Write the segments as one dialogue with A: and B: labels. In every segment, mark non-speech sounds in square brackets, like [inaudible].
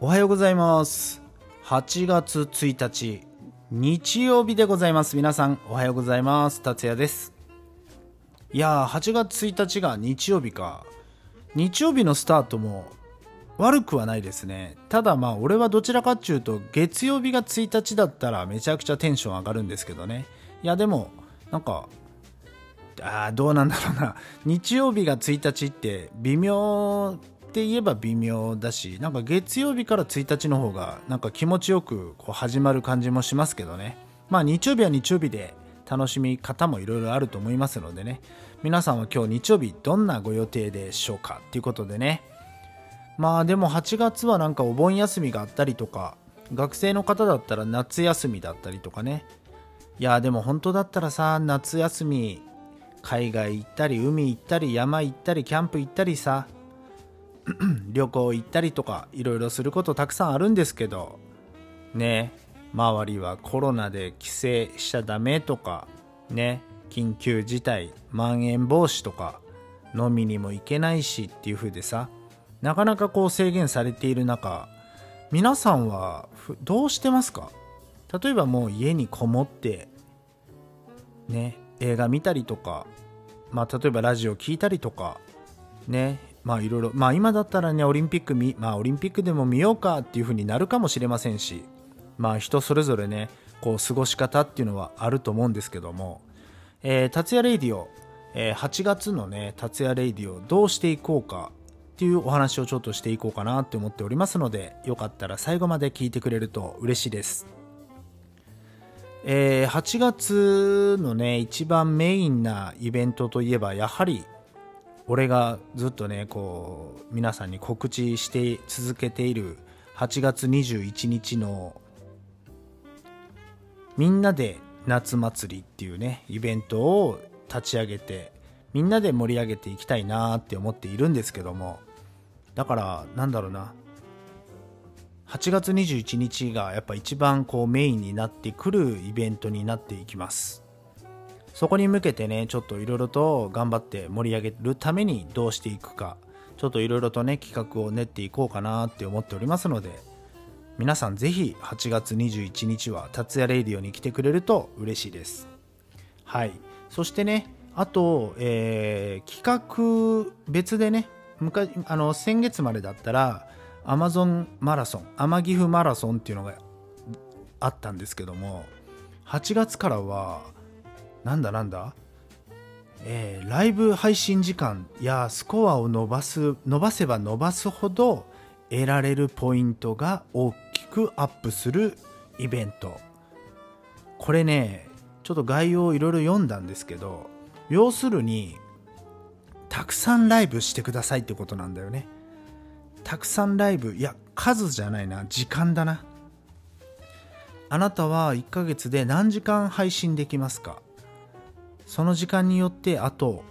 A: おはようございます。8月1日日曜日でございます。皆さんおはようございます。達也です。いやー8月1日が日曜日か。日曜日のスタートも悪くはないですね。ただまあ俺はどちらかっちゅうと月曜日が1日だったらめちゃくちゃテンション上がるんですけどね。いやでもなんかあどうなんだろうな。日曜日が1日って微妙って言えば微妙だしなんか月曜日から1日の方がなんか気持ちよくこう始まる感じもしますけどね。まあ日曜日は日曜日で楽しみ方もいろいろあると思いますのでね。皆さんは今日日曜日どんなご予定でしょうかっていうことでね。まあでも8月はなんかお盆休みがあったりとか学生の方だったら夏休みだったりとかね。いやでも本当だったらさ夏休み海外行ったり海行ったり山行ったりキャンプ行ったりさ [clears throat] 旅行行ったりとかいろいろすることたくさんあるんですけどね周りはコロナで帰省しちゃダメとかね緊急事態まん延防止とか飲みにも行けないしっていう風でさなかなかこう制限されている中皆さんはどうしてますか？例えばもう家にこもってね映画見たりとかまあ例えばラジオ聞いたりとかねまあいろいろまあ今だったらねオリンピックみまあオリンピックでも見ようかっていう風になるかもしれませんしまあ人それぞれねこう過ごし方っていうのはあると思うんですけども、えー、 TA2YARADIO、えー、8月のね TA2YARADIO どうしていこうかっていうお話をちょっとしていこうかなって思っておりますのでよかったら最後まで聞いてくれると嬉しいです。えー、8月のね一番メインなイベントといえばやはり俺がずっとねこう皆さんに告知して続けている8月21日のみんなで夏祭りっていうねイベントを立ち上げてみんなで盛り上げていきたいなって思っているんですけどもだからなんだろうな。8月21日がやっぱ一番こうメインになってくるイベントになっていきます。そこに向けてねちょっといろいろと頑張って盛り上げるためにどうしていくかちょっといろいろとね企画を練っていこうかなって思っておりますので皆さんぜひ8月21日は達也レイディオに来てくれると嬉しいです。はい。そしてねあと、えー、企画別でね昔あの先月までだったらアマゾンマラソン天岐阜マラソンっていうのがあったんですけども8月からはなんだなんだ？えー、ライブ配信時間やスコアを伸ばす伸ばせば伸ばすほど得られるポイントが大きくアップするイベント。これねちょっと概要をいろいろ読んだんですけど要するにたくさんライブしてくださいってことなんだよね。たくさんライブいや数じゃないな時間だな。あなたは1ヶ月で何時間配信できますか？その時間によってあと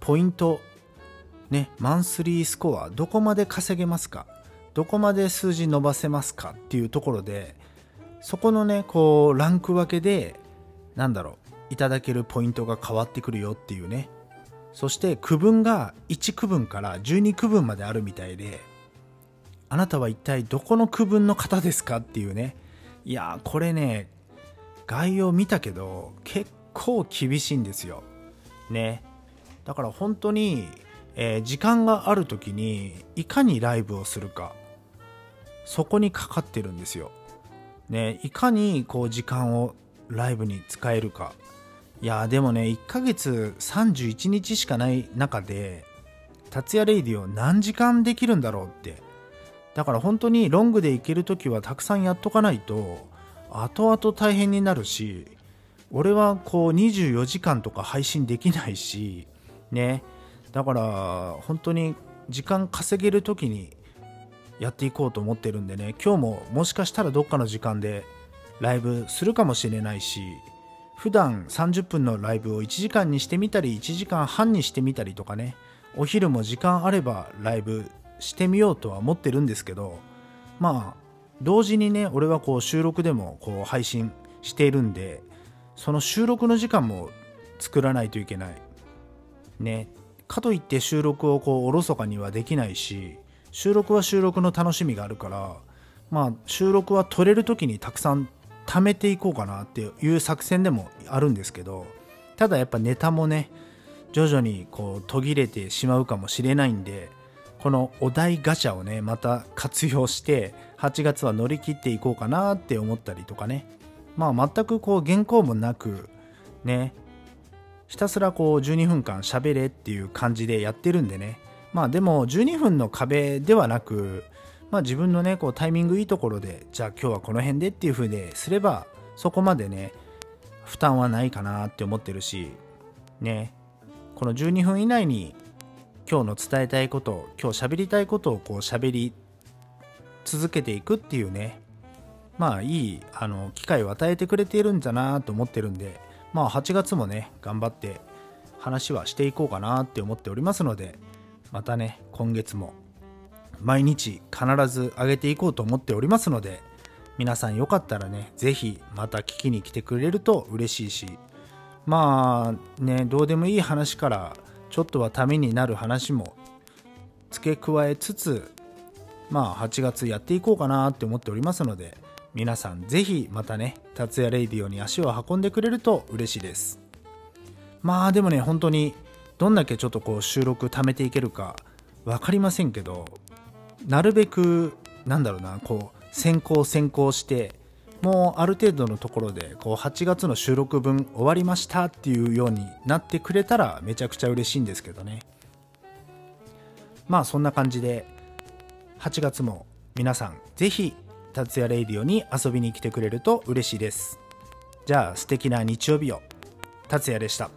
A: ポイントねマンスリースコアどこまで稼げますか？どこまで数字伸ばせますか？っていうところでそこのねこうランク分けでなんだろういただけるポイントが変わってくるよっていうね。そして区分が1区分から12区分まであるみたいであなたは一体どこの区分の方ですか？っていうね。いやこれね概要見たけど結構厳しいんですよ。ね。だから本当に、えー、時間がある時にいかにライブをするか。そこにかかってるんですよ。ね。いかにこう時間をライブに使えるか。いやでもね1ヶ月31日しかない中で達也レイディを何時間できるんだろうって。だから本当にロングで行ける時はたくさんやっとかないと後々大変になるし俺はこう24時間とか配信できないしね。だから本当に時間稼げる時にやっていこうと思ってるんでね。今日ももしかしたらどっかの時間でライブするかもしれないし普段30分のライブを1時間にしてみたり1時間半にしてみたりとかね。お昼も時間あればライブしてみようとは思ってるんですけどまあ同時にね俺はこう収録でもこう配信しているんでその収録の時間も作らないといけない。ね。かといって収録をこうおろそかにはできないし収録は収録の楽しみがあるからまあ収録は撮れる時にたくさん貯めていこうかなっていう作戦でもあるんですけどただやっぱネタもね徐々にこう途切れてしまうかもしれないんでこのお題ガチャをねまた活用して8月は乗り切っていこうかなって思ったりとかね。まあ全くこう原稿もなくね。ひたすらこう12分間喋れっていう感じでやってるんでね。まあでも12分の壁ではなくまあ自分のねこうタイミングいいところでじゃあ今日はこの辺でっていう風ですればそこまでね負担はないかなって思ってるしね。この12分以内に今日の伝えたいこと今日喋りたいことをこう喋り続けていくっていうね。まあいいあの機会を与えてくれているんだなと思ってるんでまあ8月もね頑張って話はしていこうかなって思っておりますのでまたね今月も毎日必ず上げていこうと思っておりますので皆さんよかったらね是非また聞きに来てくれると嬉しいしまあねどうでもいい話からちょっとはためになる話も付け加えつつまあ8月やっていこうかなって思っておりますので皆さんぜひまたね達也レイディオに足を運んでくれると嬉しいです。まあでもね本当にどんだけちょっとこう収録貯めていけるか分かりませんけどなるべくなんだろうなこう先行先行してもうある程度のところでこう8月の収録分終わりましたっていうようになってくれたらめちゃくちゃ嬉しいんですけどね。まあそんな感じで8月も皆さんぜひ達也レイディオに遊びに来てくれると嬉しいです。じゃあ素敵な日曜日を。達也でした。